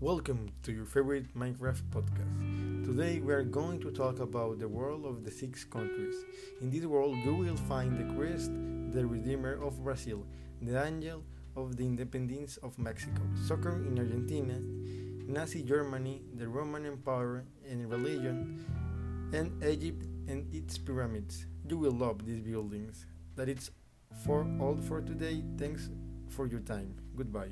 Welcome to your favorite Minecraft podcast. Today we are going to talk about the world of the six countries. In this world, you will find the Christ, the Redeemer of Brazil, the Angel of the Independence of Mexico, soccer in Argentina, Nazi Germany, the Roman Empire and religion, and Egypt and its pyramids. You will love these buildings. That's for all for today. Thanks for your time. Goodbye.